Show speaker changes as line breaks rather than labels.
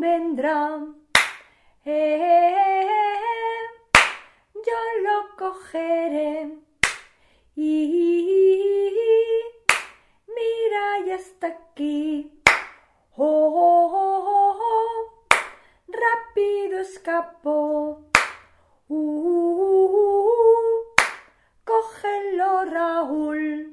convendrá. Eh, eh, eh, Yo lo cogeré. Y mira, ya está aquí. Oh, oh, oh, oh, oh. rápido escapó. Uh, uh, uh, uh, uh cógelo, Raúl.